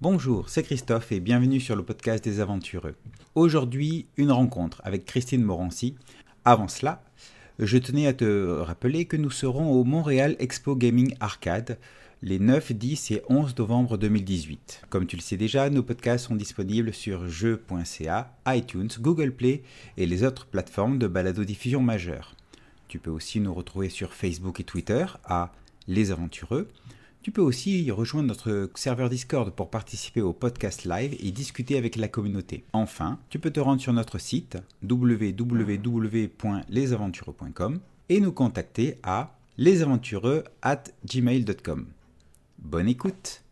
Bonjour, c'est Christophe et bienvenue sur le podcast des aventureux. Aujourd'hui, une rencontre avec Christine Morancy. Avant cela, je tenais à te rappeler que nous serons au Montréal Expo Gaming Arcade les 9, 10 et 11 novembre 2018. Comme tu le sais déjà, nos podcasts sont disponibles sur jeux.ca, iTunes, Google Play et les autres plateformes de balado-diffusion majeures. Tu peux aussi nous retrouver sur Facebook et Twitter à Les Aventureux. Tu peux aussi rejoindre notre serveur Discord pour participer au podcast live et discuter avec la communauté. Enfin, tu peux te rendre sur notre site www.lesaventureux.com et nous contacter à lesaventureux at gmail.com. Bonne écoute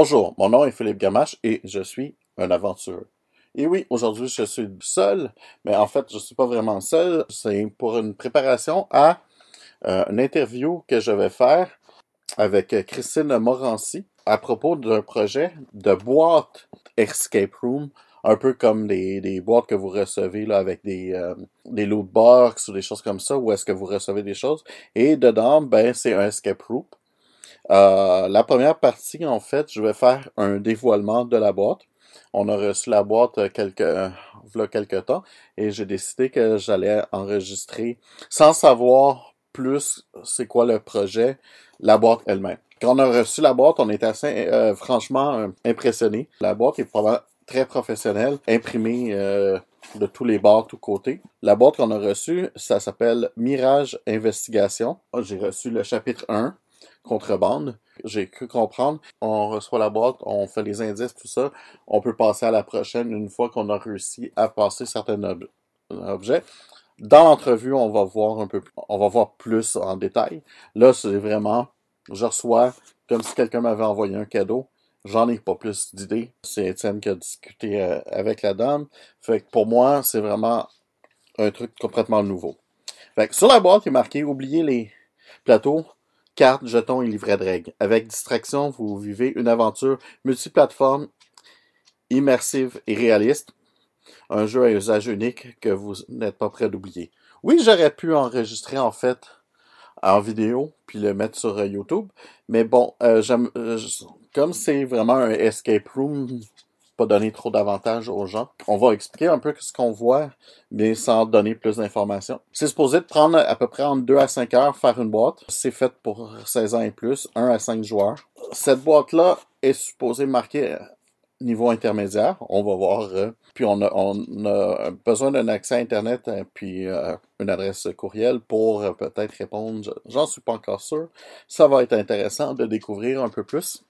Bonjour, mon nom est Philippe Gamache et je suis un aventureux. Et oui, aujourd'hui je suis seul, mais en fait je ne suis pas vraiment seul. C'est pour une préparation à euh, une interview que je vais faire avec Christine Morancy à propos d'un projet de boîte escape room, un peu comme des, boîtes que vous recevez là avec des euh, des loot ou des choses comme ça, où est-ce que vous recevez des choses. Et dedans, ben c'est un escape room euh, la première partie, en fait, je vais faire un dévoilement de la boîte. On a reçu la boîte euh, quelques, euh, quelques temps et j'ai décidé que j'allais enregistrer sans savoir plus c'est quoi le projet, la boîte elle-même. Quand on a reçu la boîte, on était assez franchement impressionné. La boîte est probablement très professionnelle, imprimée de tous les bords, tous côtés. La boîte qu'on a reçue, ça s'appelle Mirage Investigation. J'ai reçu le chapitre 1, contrebande. J'ai cru comprendre. On reçoit la boîte, on fait les indices, tout ça. On peut passer à la prochaine une fois qu'on a réussi à passer certains objets. Dans l'entrevue, on va voir un peu, on va voir plus en détail. Là, c'est vraiment, je reçois comme si quelqu'un m'avait envoyé un cadeau. J'en ai pas plus d'idées. C'est Étienne qui a discuté euh, avec la dame. Fait que pour moi, c'est vraiment un truc complètement nouveau. Fait que sur la boîte, il est marqué oubliez les plateaux, cartes, jetons et livrets de règles. Avec Distraction, vous vivez une aventure multiplateforme, immersive et réaliste. Un jeu à usage unique que vous n'êtes pas prêt d'oublier. Oui, j'aurais pu enregistrer en fait en vidéo puis le mettre sur YouTube, mais bon, euh, euh comme c'est vraiment un escape room pas donner trop d'avantages aux gens. On va expliquer un peu ce qu'on voit, mais sans donner plus d'informations. C'est supposé prendre à peu près entre 2 à 5 heures faire une boîte. C'est fait pour 16 ans et plus, 1 à 5 joueurs. Cette boîte-là est supposée marquer niveau intermédiaire. On va voir. Euh, puis on a, besoin d'un accès à Internet euh, puis euh, une adresse courriel pour peut-être répondre. J'en suis pas encore sûr. Ça va être intéressant de découvrir un peu plus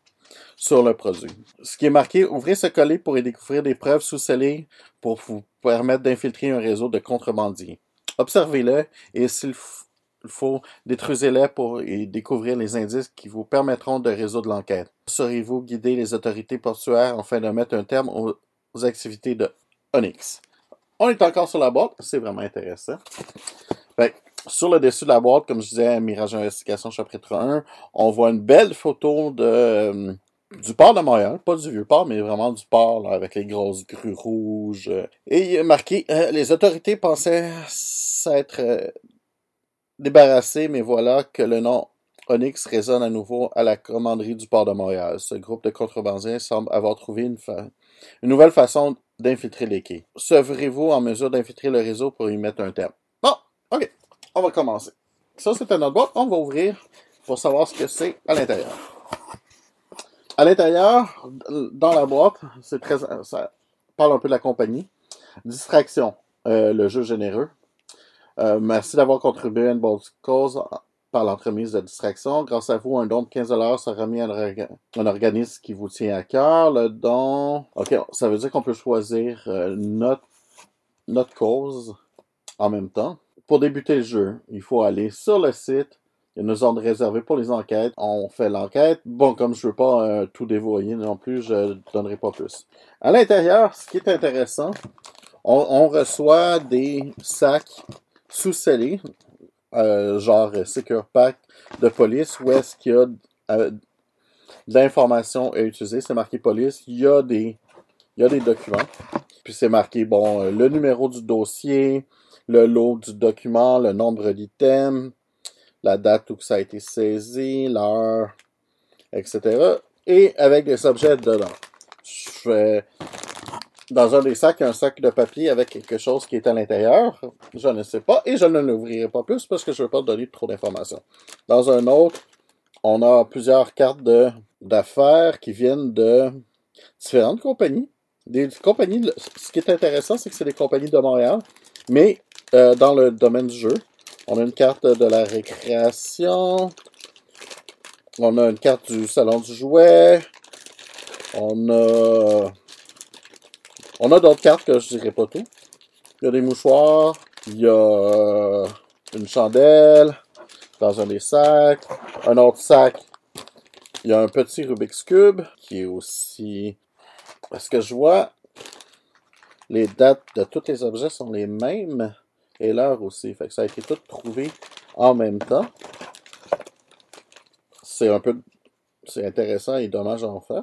sur le produit. Ce qui est marqué, ouvrez ce colis pour y découvrir des preuves sous-scellées pour vous permettre d'infiltrer un réseau de contrebandiers. Observez-le et s'il faut, détruisez-le pour y découvrir les indices qui vous permettront de résoudre l'enquête. Saurez-vous guider les autorités portuaires afin de mettre un terme aux, activités de Onyx? On est encore sur la boîte, c'est vraiment intéressant. Sur le dessus de la boîte, comme je disais, Mirage Investigation chapitre 1, on voit une belle photo de euh, du port de Montréal, pas du vieux port, mais vraiment du port, avec les grosses grues rouges. Et il marqué, euh, les autorités pensaient s'être euh, débarrassées, mais voilà que le nom Onyx résonne à nouveau à la commanderie du port de Montréal. Ce groupe de contrebandiers semble avoir trouvé une, une nouvelle façon d'infiltrer les quais. Serez-vous en mesure d'infiltrer le réseau pour y mettre un terme? Bon, ok, on va commencer. Ça, c'est un autre boîte. On va ouvrir pour savoir ce que c'est à l'intérieur. À l'intérieur, dans la boîte, c'est très, ça parle un peu de la compagnie. Distraction, euh, le jeu généreux. Euh, merci d'avoir contribué à une bonne cause par l'entremise de distraction. Grâce à vous, un don de 15 sera remis à un, organisme qui vous tient à cœur. Le don, ok, ça veut dire qu'on peut choisir euh, notre cause en même temps. Pour débuter le jeu, il faut aller sur le site Il y a une zone réservée pour les enquêtes. On fait l'enquête. Bon, comme je veux pas euh, tout dévoyer non plus, je donnerai pas plus. À l'intérieur, ce qui est intéressant, on, on reçoit des sacs sous-scellés, euh, genre Secure Pack de police, où est-ce qu'il y a euh, de l'information à utiliser. C'est marqué police. Il y a des, il y a des documents. Puis c'est marqué, bon, euh, le numéro du dossier, le lot du document, le nombre d'items, la date où ça a été saisi, l'heure, etc. Et avec des objets dedans. Je fais dans un des sacs, un sac de papier avec quelque chose qui est à l'intérieur. Je ne sais pas et je ne l'ouvrirai pas plus parce que je ne veux pas donner trop d'informations. Dans un autre, on a plusieurs cartes d'affaires qui viennent de différentes compagnies. Des compagnies, ce qui est intéressant, c'est que c'est des compagnies de Montréal, mais euh, dans le domaine du jeu. On a une carte de la récréation. On a une carte du salon du jouet. On a. On a d'autres cartes que je dirais pas tout. Il y a des mouchoirs. Il y a euh, une chandelle dans un des sacs. Un autre sac. Il y a un petit Rubik's Cube qui est aussi. Est-ce que je vois? Les dates de tous les objets sont les mêmes l'heure aussi. Fait que ça a été tout trouvé en même temps. C'est un peu c'est intéressant et dommage en fait.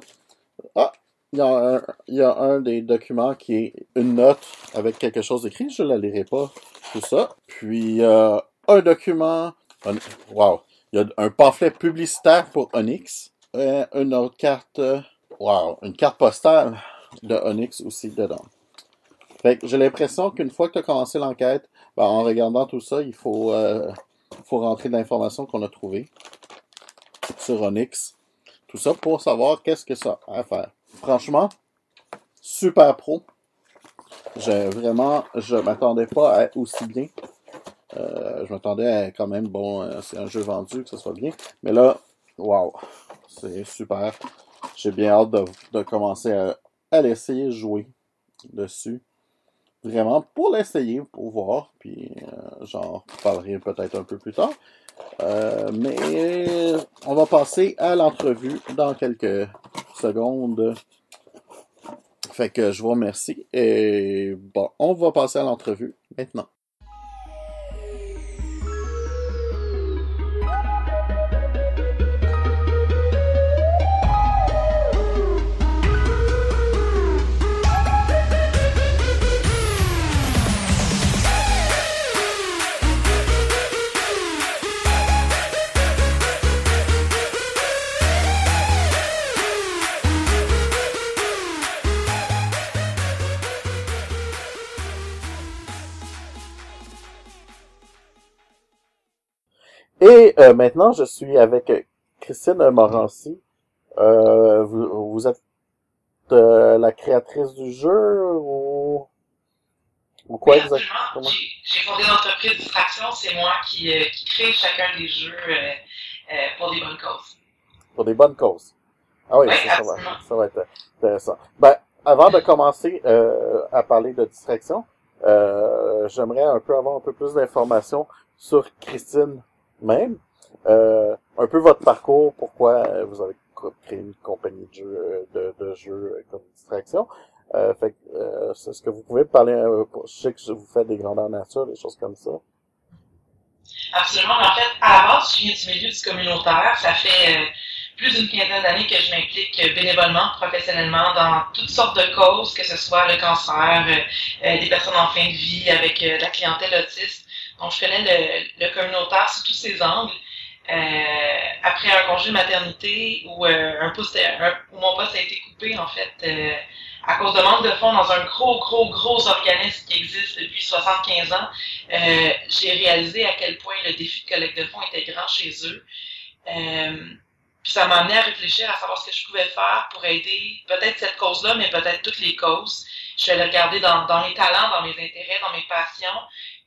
Ah, il y, a un, il y a un des documents qui est une note avec quelque chose écrit. Je ne la lirai pas, tout ça. Puis euh, un document. Un, wow. Il y a un pamphlet publicitaire pour Onyx. Et une autre carte. Wow. Une carte postale de Onyx aussi dedans. Fait que j'ai l'impression qu'une fois que tu as commencé l'enquête, ben, en regardant tout ça, il faut, euh, faut rentrer de l'information qu'on a trouvée sur Onyx. Tout ça pour savoir qu'est-ce que ça a à faire. Franchement, super pro. J'ai vraiment, je m'attendais pas à aussi bien. Euh, je m'attendais à quand même, bon, euh, c'est un jeu vendu, que ce soit bien. Mais là, waouh, c'est super. J'ai bien hâte de, de commencer à, à l'essayer jouer dessus vraiment pour l'essayer, pour voir, puis euh, j'en parlerai peut-être un peu plus tard. Euh, mais on va passer à l'entrevue dans quelques secondes. Fait que je vous remercie et bon, on va passer à l'entrevue maintenant. Maintenant, je suis avec Christine Morancy. Euh, vous, vous, êtes euh, la créatrice du jeu ou, ou quoi exactement? J'ai fondé l'entreprise Distraction. C'est moi qui, euh, qui, crée chacun des jeux pour des bonnes causes. Pour des bonnes causes. Ah oui, oui ça, ça, va, ça va être intéressant. Ben, avant de commencer à parler de distraction, j'aimerais un peu avoir un peu plus d'informations sur Christine même. Euh, un peu votre parcours, pourquoi vous avez créé une compagnie de jeux, de, de jeux comme distraction. Euh, fait euh, c'est ce que vous pouvez parler. Euh, je sais que vous faites des grandeurs nature, des choses comme ça. Absolument. En fait, à la base, je viens du milieu du communautaire. Ça fait euh, plus d'une quinzaine d'années que je m'implique bénévolement, professionnellement, dans toutes sortes de causes, que ce soit le cancer, euh, des personnes en fin de vie, avec la clientèle autiste. Donc, je connais le, le communautaire sous tous ses angles. Euh, après un congé de maternité où, euh, un poste, un, où mon poste a été coupé, en fait, euh, à cause de manque de fonds dans un gros, gros, gros organisme qui existe depuis 75 ans, euh, j'ai réalisé à quel point le défi de collecte de fonds était grand chez eux. Euh, puis ça m'a amené à réfléchir à savoir ce que je pouvais faire pour aider peut-être cette cause-là, mais peut-être toutes les causes. Je suis allée regarder dans, dans mes talents, dans mes intérêts, dans mes passions,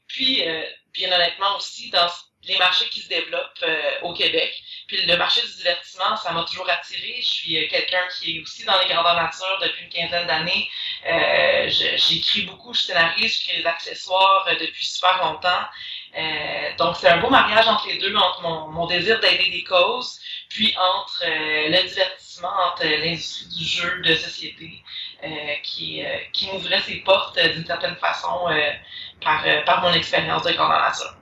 puis euh, bien honnêtement aussi dans les marchés qui se développent euh, au Québec. Puis le marché du divertissement, ça m'a toujours attiré. Je suis euh, quelqu'un qui est aussi dans les grandeurs nature depuis une quinzaine d'années. Euh, J'écris beaucoup, je scénarise, je crée des accessoires euh, depuis super longtemps. donc, c'est un beau mariage entre les deux, entre mon, mon désir d'aider des causes, puis entre le divertissement, entre l'industrie du jeu de société, qui, qui m'ouvrait ses portes d'une certaine façon par, par mon expérience de grandeur nature.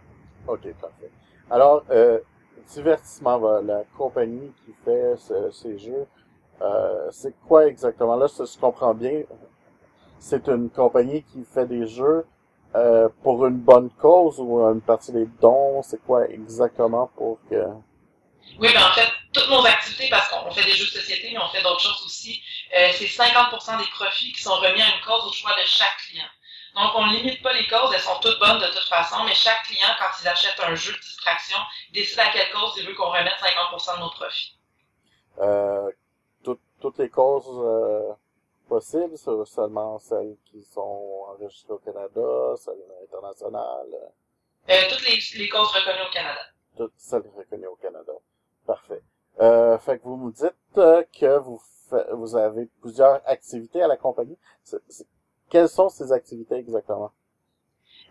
OK, parfait. Alors, euh, Divertissement, la compagnie qui fait ces jeux, euh, c'est quoi exactement? Là, si je comprends bien, c'est une compagnie qui fait des jeux euh, pour une bonne cause ou une partie des dons? C'est quoi exactement pour que... Oui, ben en fait, toutes nos activités, parce qu'on fait des jeux de société, mais on fait d'autres choses aussi, euh, c'est 50% des profits qui sont remis à une cause au choix de chaque client. Donc, on ne limite pas les causes, elles sont toutes bonnes de toute façon, mais chaque client, quand il achète un jeu de distraction, décide à quelle cause il veut qu'on remette 50% de nos profits. Euh, toutes les causes euh, possibles, seulement celles qui sont enregistrées au Canada, celles internationales? Euh, toutes les, les, causes reconnues au Canada. Toutes celles reconnues au Canada. Parfait. Euh, fait que vous nous dites euh, que vous, vous avez plusieurs activités à la compagnie. Quelles sont ces activités exactement?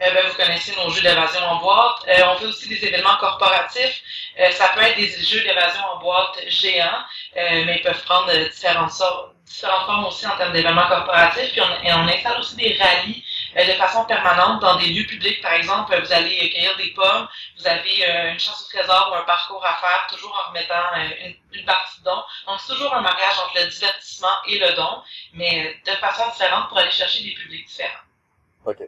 Euh, ben, vous connaissez nos jeux d'évasion en boîte. Euh, on fait aussi des événements corporatifs. Euh, ça peut être des jeux d'évasion en boîte géants, mais ils peuvent prendre différentes formes aussi en termes d'événements corporatifs. Puis on, et on installe aussi des rallyes de façon permanente dans des lieux publics. Par exemple, vous allez cueillir des pommes, vous avez une chasse au trésor ou un parcours à faire, toujours en remettant une, une, partie de don. Donc, c'est toujours un mariage entre le divertissement et le don, mais de façon différente pour aller chercher des publics différents. OK.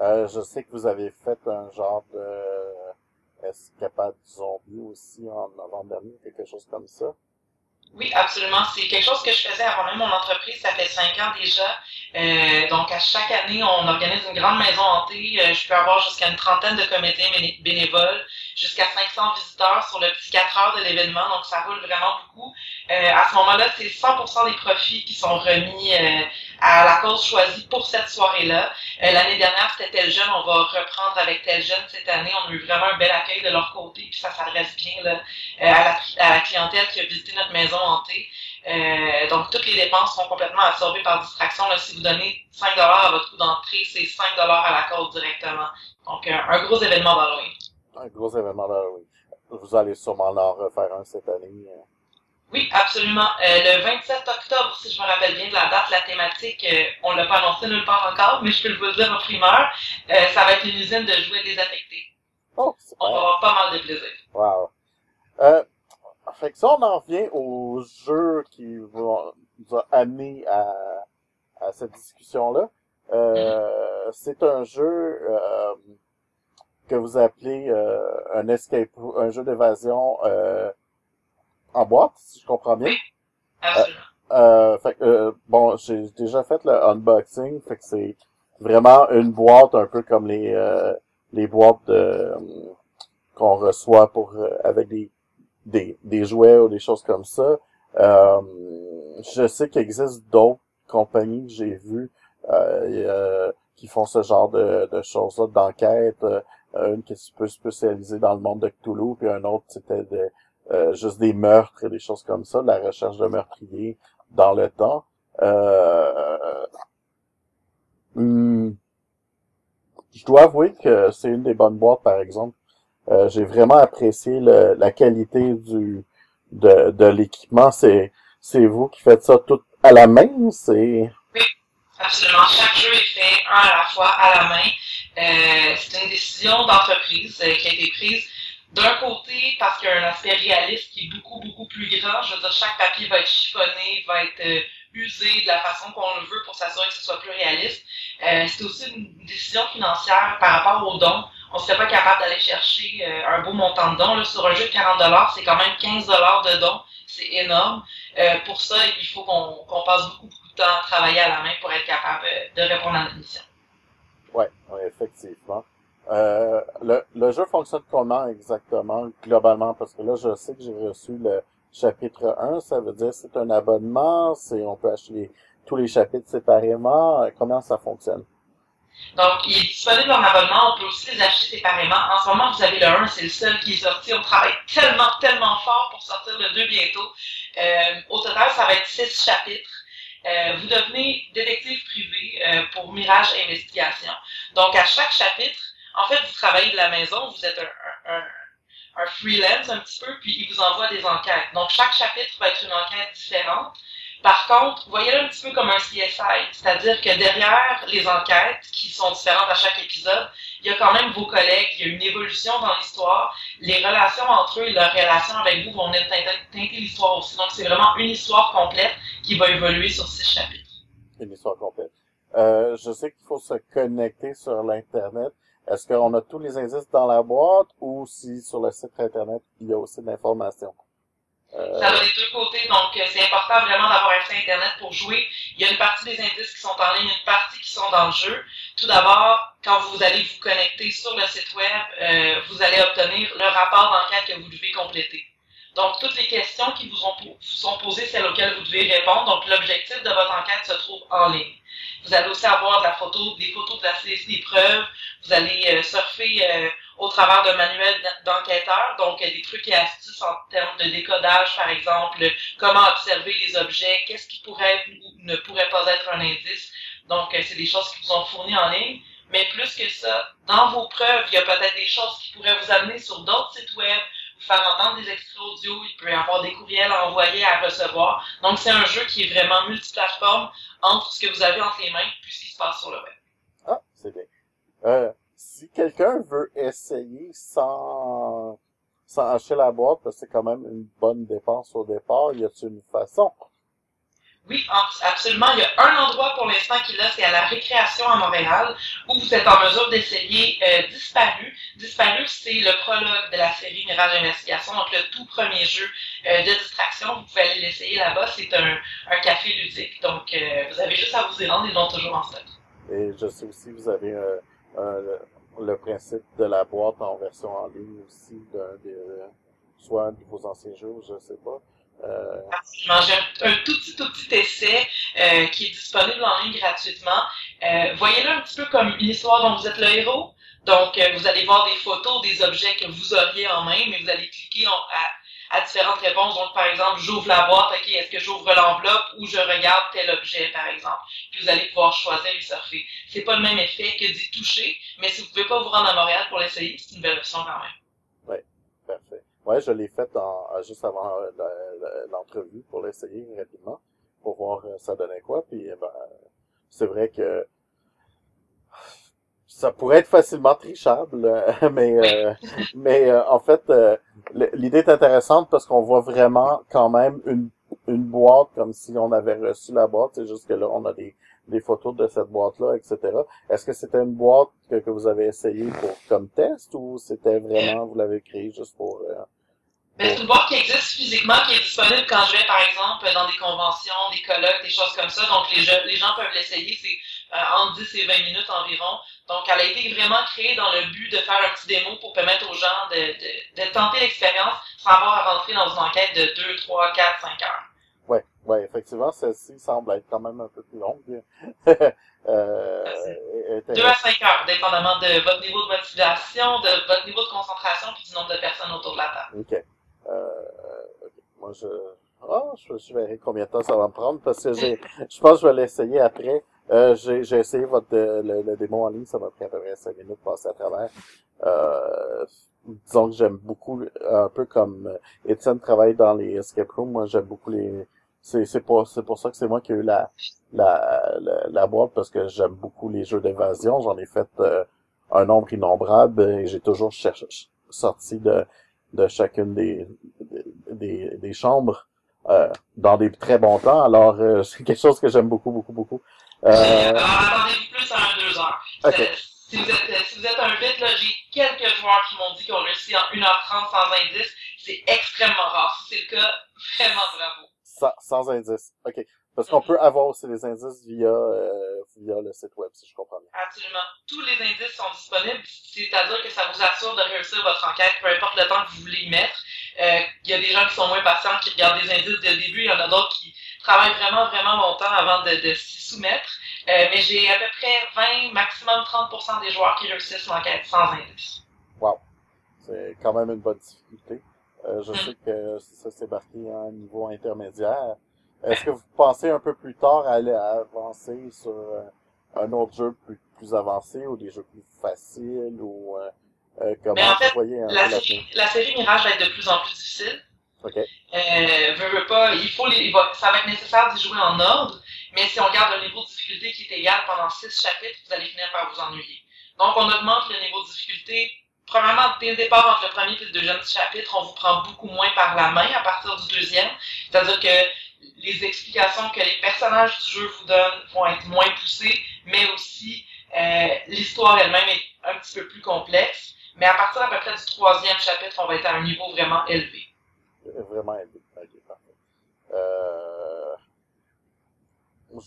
Euh, je sais que vous avez fait un genre de escapade zombie aussi en novembre dernier, quelque chose comme ça. Oui, absolument. C'est quelque chose que je faisais avant même mon entreprise. Ça fait cinq ans déjà. Euh, donc, à chaque année, on organise une grande maison hantée. Euh, je peux avoir jusqu'à une trentaine de comités bénévoles, jusqu'à 500 visiteurs sur le petit 4 heures de l'événement. Donc, ça roule vraiment beaucoup. Euh, à ce moment-là, c'est 100% des profits qui sont remis euh, à la cause choisie pour cette soirée-là. Euh, l'année dernière, c'était tel jeune. On va reprendre avec tel jeune cette année. On a eu vraiment un bel accueil de leur côté. Puis ça s'adresse bien là, à, la, clientèle qui a visité notre maison hantée. Euh, donc, toutes les dépenses sont complètement absorbées par distraction. Là, si vous donnez 5 à votre coût d'entrée, c'est 5 à la cause directement. Donc, euh, un gros événement d'Halloween. Un gros événement d'Halloween. Vous allez sûrement en refaire un cette année. Oui, absolument. Euh, le 27 octobre, si je me rappelle bien de la date, la thématique, euh, on l'a pas annoncé nulle part encore, mais je peux vous le dire en primeur, euh, ça va être une usine de jouets désaffectés. Oh, on va avoir pas mal de plaisir. Wow. Euh, fait que ça, on en revient au jeu qui vous, a amené à, à cette discussion-là. Euh, c'est un jeu euh, que vous appelez euh, un escape, un jeu d'évasion euh, en boîte, si je comprends bien. Euh, fait que, bon, j'ai déjà fait le unboxing, fait que c'est vraiment une boîte un peu comme les les boîtes qu'on reçoit pour avec des des, des jouets ou des choses comme ça. Euh, je sais qu'il existe d'autres compagnies que j'ai vues euh, qui font ce genre de, de choses-là, d'enquête. Euh, une qui est peu spécialisée dans le monde de Cthulhu, puis un autre c'était de, euh, juste des meurtres et des choses comme ça, la recherche de meurtriers dans le temps. Euh, hmm, je dois avouer que c'est une des bonnes boîtes, par exemple, euh, j'ai vraiment apprécié le, la qualité du de, de l'équipement. C'est c'est vous qui faites ça tout à la main, c'est Oui, absolument. Chaque jeu est fait un à la fois à la main. Euh, c'est une décision d'entreprise euh, qui a été prise d'un côté parce qu'il y a un aspect réaliste qui est beaucoup beaucoup plus grand. Je veux dire, chaque papier va être chiffonné, va être euh, usé de la façon qu'on le veut pour s'assurer que ce soit plus réaliste. Euh, c'est aussi une décision financière par rapport aux dons on serait pas capable d'aller chercher euh, un beau montant de dons. Là, sur un jeu de 40 c'est quand même 15 de dons. C'est énorme. Euh, pour ça, il faut qu'on passe beaucoup, beaucoup de temps à travailler à la main pour être capable euh, de répondre à notre mission. Oui, ouais, effectivement. Euh, le, le jeu fonctionne comment exactement, globalement? Parce que là, je sais que j'ai reçu le chapitre 1, ça veut dire c'est un abonnement, c'est on peut acheter tous les chapitres séparément. Comment ça fonctionne? Donc, il est disponible en abonnement. On peut aussi les acheter séparément. En ce moment, vous avez le 1, c'est le seul qui est sorti. On travaille tellement, tellement fort pour sortir le 2 bientôt. Euh, au total, ça va être 6 chapitres. Euh, vous devenez détective privé euh, pour Mirage Investigation. Donc, à chaque chapitre, En fait, vous travaillez de la maison, vous êtes un, un, un freelance un petit peu, puis il vous envoie des enquêtes. Donc, chaque chapitre va être une enquête différente. Par contre, voyez-le un petit peu comme un CSI, c'est-à-dire que derrière les enquêtes, qui sont différentes à chaque épisode, il y a quand même vos collègues, il y a une évolution dans l'histoire, les relations entre eux et leurs relations avec vous vont venir teinter l'histoire aussi. Donc, c'est vraiment une histoire complète qui va évoluer sur six chapitres. Une histoire complète. Euh, je sais qu'il faut se connecter sur l'Internet. Est-ce qu'on a tous les indices dans la boîte ou si sur le site Internet, il y a aussi de l'information? Euh... Ça va des deux côtés, donc euh, c'est important vraiment d'avoir un site Internet pour jouer. Il y a une partie des indices qui sont en ligne, une partie qui sont dans le jeu. Tout d'abord, quand vous allez vous connecter sur le site web, euh, vous allez obtenir le rapport d'enquête que vous devez compléter. Donc, toutes les questions qui vous, ont, vous sont posées, celles auxquelles vous devez répondre. Donc, l'objectif de votre enquête se trouve en ligne. Vous allez aussi avoir de la photo, des photos la des preuves. Vous allez euh, surfer euh, au travers d'un manuel d'enquêteur, donc euh, des trucs et astuces en termes de décodage, par exemple, comment observer les objets, qu'est-ce qui pourrait ou ne pourrait pas être un indice. Donc, c'est des choses qui vous ont fournies en ligne. Mais plus que ça, dans vos preuves, il y a peut-être des choses qui pourraient vous amener sur d'autres sites web, vous faire entendre des extraits audio, il peut y avoir des courriels à envoyer, à recevoir. Donc, c'est un jeu qui est vraiment multiplateforme entre ce que vous avez entre les mains puis ce qui se passe sur le web. Ah, c'est bien. Euh, si quelqu'un veut essayer sans, sans acheter la boîte, parce que c'est quand même une bonne dépense au départ, y a-t-il une façon? Oui, absolument. Il y a un endroit pour l'instant qui est là, c'est à la récréation à Montréal, où vous êtes en mesure d'essayer euh, Disparu. Disparu, c'est le prologue de la série Mirage Investigation, donc le tout premier jeu euh, de distraction. Vous pouvez aller l'essayer là-bas. C'est un, un café ludique, donc euh, vous avez juste à vous y rendre, ils l'ont toujours en stock. Et je sais aussi, vous avez euh, le principe de la boîte en version en ligne aussi, d'un des, soit un de vos anciens jeux, je sais pas. Euh... J'ai un, tout petit, tout petit essai euh, qui est disponible en ligne gratuitement. Euh, Voyez-le un petit peu comme une histoire dont vous êtes le héros. Donc, euh, vous allez voir des photos des objets que vous auriez en main, mais vous allez cliquer à, à, différentes réponses. Donc, par exemple, j'ouvre la boîte, ok, est-ce que j'ouvre l'enveloppe ou je regarde tel objet, par exemple? Puis vous allez pouvoir choisir et surfer. C'est pas le même effet que d'y toucher, mais si vous pouvez pas vous rendre à Montréal pour l'essayer, c'est une belle option quand même. Ouais, je l'ai fait en, juste avant l'entrevue pour l'essayer rapidement, pour voir euh, ça donnait quoi. Puis ben, c'est vrai que ça pourrait être facilement trichable, mais euh, mais euh, en fait l'idée est intéressante parce qu'on voit vraiment quand même une une boîte comme si on avait reçu la boîte. C'est juste que là on a des des photos de cette boîte-là, etc. Est-ce que c'était une boîte que, que, vous avez essayé pour comme test ou c'était vraiment vous l'avez créé juste pour euh, mais c'est une boîte qui existe physiquement, qui est disponible quand je vais, par exemple, dans des conventions, des colloques, des choses comme ça. Donc, les, les gens peuvent l'essayer. C'est euh, entre 10 et 20 minutes environ. Donc, elle a été vraiment créée dans le but de faire un petit démo pour permettre aux gens de, de, de tenter l'expérience sans avoir à rentrer dans une enquête de 2, 3, 4, 5 heures. Ouais, ouais, effectivement, celle-ci semble être quand même un peu plus longue. euh, 2 à 5 heures, dépendamment de votre niveau de motivation, de votre niveau de concentration puis du nombre de personnes autour de la table. OK. Euh, okay. Moi, je... Oh, je, je verrai combien de temps ça va me prendre parce que j'ai, je pense que je vais l'essayer après. Euh, j'ai, j'ai essayé votre le, le, démo en ligne, ça m'a pris à peu près 5 minutes de passer à travers. Euh, disons que j'aime beaucoup, un peu comme Étienne travaille dans les escape rooms, moi j'aime beaucoup les, c'est c'est pour c'est pour ça que c'est moi qui ai eu la la la, la boîte parce que j'aime beaucoup les jeux d'évasion. J'en ai fait euh, un nombre innombrable et j'ai toujours cherché, sorti de de chacune des des, des chambres euh, dans des très bons temps. Alors euh, c'est quelque chose que j'aime beaucoup beaucoup beaucoup. Euh... attendez plus à deux heures. Okay. si vous êtes si vous êtes un vite là j'ai quelques joueurs qui m'ont dit qu'ils ont réussi en 1h30 sans indice c'est extrêmement rare. Si c'est le cas. Vraiment bravo sans, sans indice. OK. Parce qu'on peut avoir aussi les indices via, euh, via le site web, si je comprends bien. Absolument. Tous les indices sont disponibles, c'est-à-dire que ça vous assure de réussir votre enquête, peu importe le temps que vous voulez y mettre. Euh, il y a des gens qui sont moins patients, qui regardent des indices dès le début, il y en a d'autres qui travaillent vraiment, vraiment longtemps avant de, de s'y soumettre. Euh, mais j'ai à peu près 20, maximum 30% des joueurs qui réussissent l'enquête sans indice. Wow. C'est quand même une bonne difficulté. Euh, je sais que ça s'est marqué à un niveau intermédiaire. Est-ce que vous pensez un peu plus tard à aller avancer sur euh, un autre jeu plus, plus avancés ou des jeux plus faciles ou euh, comment Mais en fait, vous voyez un La la série, la série Mirage va être de plus en plus difficile. Ok. Euh, veux, veux pas, il faut les, ça va être nécessaire d'y jouer en ordre, mais si on garde un niveau de difficulté qui est égal pendant six chapitres, vous allez finir par vous ennuyer. Donc, on augmente le niveau de difficulté. Premièrement, dès le départ, entre le premier et le deuxième chapitre, on vous prend beaucoup moins par la main à partir du deuxième. C'est-à-dire que les explications que les personnages du jeu vous donnent vont être moins poussées, mais aussi euh, l'histoire elle-même est un petit peu plus complexe. Mais à partir à peu près du troisième chapitre, on va être à un niveau vraiment élevé. Vraiment élevé. Ok, parfait. Euh...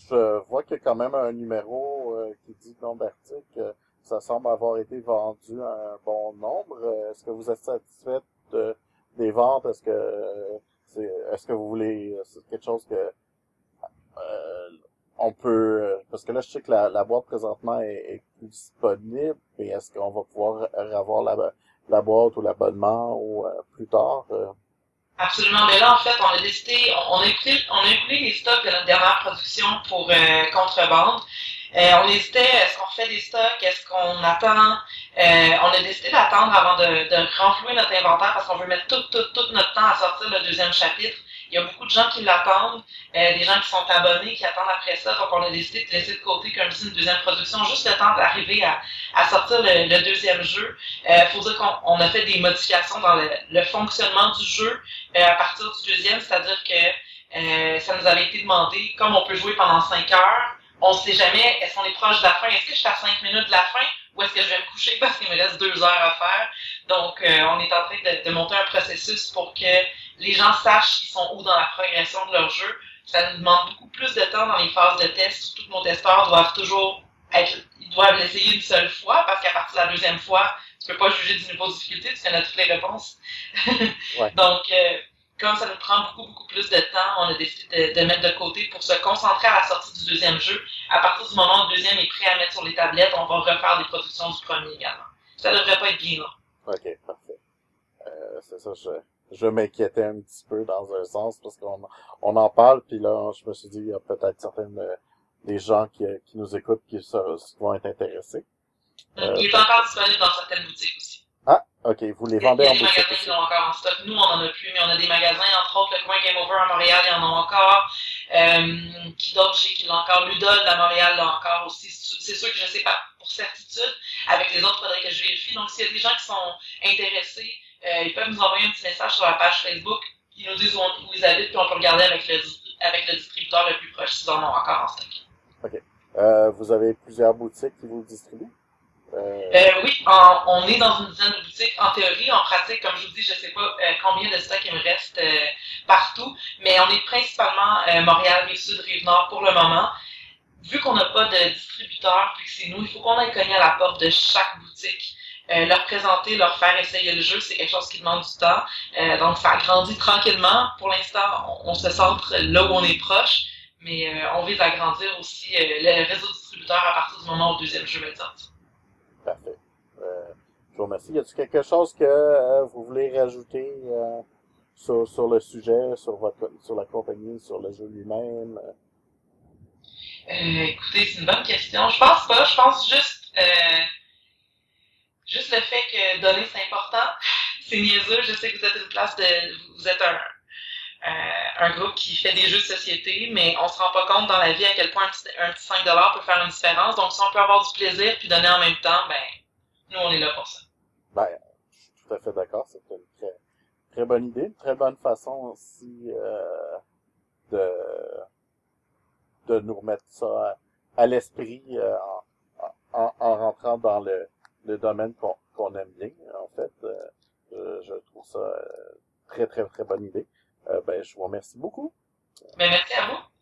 Qu'il y a quand même un numéro euh, qui dit non Bertie que ça semble avoir été vendu à un bon nombre. Euh, Est-ce que vous êtes satisfait de- des ventes? Est-ce que euh, c'est est-ce que vous voulez c'est quelque chose que euh, on peut euh, parce que là je sais que la, la boîte présentement est, disponible, mais est-ce qu'on va pouvoir avoir la, la boîte ou l'abonnement ou euh, plus tard? euh? Absolument. Mais là, en fait, on a décidé, on a écoulé, on a les stocks de notre dernière production pour euh, contrebande. Euh, on hésitait, est-ce qu'on fait des stocks, est-ce qu'on attend? Euh, on a décidé d'attendre avant de, de renflouer notre inventaire parce qu'on veut mettre tout, tout, tout notre temps à sortir le deuxième chapitre. Il y a beaucoup de gens qui l'attendent, euh, des gens qui sont abonnés, qui attendent après ça. Donc, on a décidé de laisser de côté comme si une deuxième production, juste le temps d'arriver à, à sortir le, le deuxième jeu. Il faut dire qu'on on a fait des modifications dans le, le fonctionnement du jeu euh, à partir du deuxième, c'est-à-dire que euh, ça nous avait été demandé, comme on peut jouer pendant 5 heures, on ne sait jamais, est-ce qu'on est proche de la fin, est-ce que je suis à 5 minutes de la fin? Ou est-ce que je vais me coucher parce qu'il me reste 2 heures à faire? Donc, euh, on est en train de, de, monter un processus pour que les gens sachent qu'ils sont où dans la progression de leur jeu. Ça nous demande beaucoup plus de temps dans les phases de test tous nos testeurs doivent toujours être, ils doivent l'essayer une seule fois parce qu'à partir de la deuxième fois, tu peux pas juger du niveau de difficulté, tu connais toutes les réponses. Ouais. Donc, euh, comme ça nous prend beaucoup, beaucoup plus de temps, on a décidé de, de, mettre de côté pour se concentrer à la sortie du deuxième jeu. À partir du moment où le deuxième est prêt à mettre sur les tablettes, on va refaire des productions du premier également. Ça devrait pas être bien long. Ok, parfait. Euh, c'est ça, je, je m'inquiétais un petit peu dans un sens parce qu'on on en parle, puis là, je me suis dit, il y a peut-être certaines euh, des gens qui, qui nous écoutent qui, se, qui vont être intéressés. Euh, il est encore disponible dans certaines boutiques aussi. Ok, vous les vendez il y a en des boutique magasins aussi. qui l'ont encore en stock. Nous, on en a plus, mais on a des magasins, entre autres le coin Game Over à Montréal, il y en a encore. Euh, qui d'autre j'ai qui l'a encore? Ludol à Montréal l'a encore aussi. C'est sûr que je sais pas pour certitude. Avec les autres, il faudrait que je vérifie. Donc, s'il y a des gens qui sont intéressés, euh, ils peuvent nous envoyer un petit message sur la page Facebook. Ils nous disent où, on, où ils habitent, puis on peut regarder avec le, avec le distributeur le plus proche s'ils en ont encore en stock. Ok. Euh, vous avez plusieurs boutiques qui vous distribuent? Euh... Euh, oui, on est dans une dizaine de boutiques. En théorie, en pratique, comme je vous dis, je sais pas euh, combien de stocks il me reste euh, partout, mais on est principalement euh, Montréal, Rive-Sud, Rive-Nord pour le moment. Vu qu'on n'a pas de distributeur, puis que c'est nous, il faut qu'on aille cogner à la porte de chaque boutique. Euh, leur présenter, leur faire essayer le jeu, c'est quelque chose qui demande du temps. Donc, ça grandit tranquillement. Pour l'instant, on, se centre là où on est proche, mais on vise à grandir aussi le réseau de distributeurs à partir du moment où le deuxième jeu va être sorti. Parfait. Euh, je vous remercie. Y a-t-il quelque chose que euh, vous voulez rajouter euh, sur, sur le sujet, sur votre sur la compagnie, sur le jeu lui-même? Écoutez, c'est une bonne question. Je pense pas. Je pense juste juste le fait que donner c'est important. c'est niaiseux. Je sais que vous êtes une place de vous êtes un un groupe qui fait des jeux de société, mais on se rend pas compte dans la vie à quel point un petit, un petit 5 peut faire une différence. Donc, si on peut avoir du plaisir puis donner en même temps, ben, nous, on est là pour ça. Ben, je suis tout à fait d'accord. C'est une très, très bonne idée, une très bonne façon aussi euh, de, de nous remettre ça à, l'esprit euh, en, en, en, rentrant dans le, le domaine qu'on qu aime bien. En fait, euh, je, trouve ça très, très, très bonne idée. Euh, ben, je vous remercie beaucoup. Ben, merci à vous.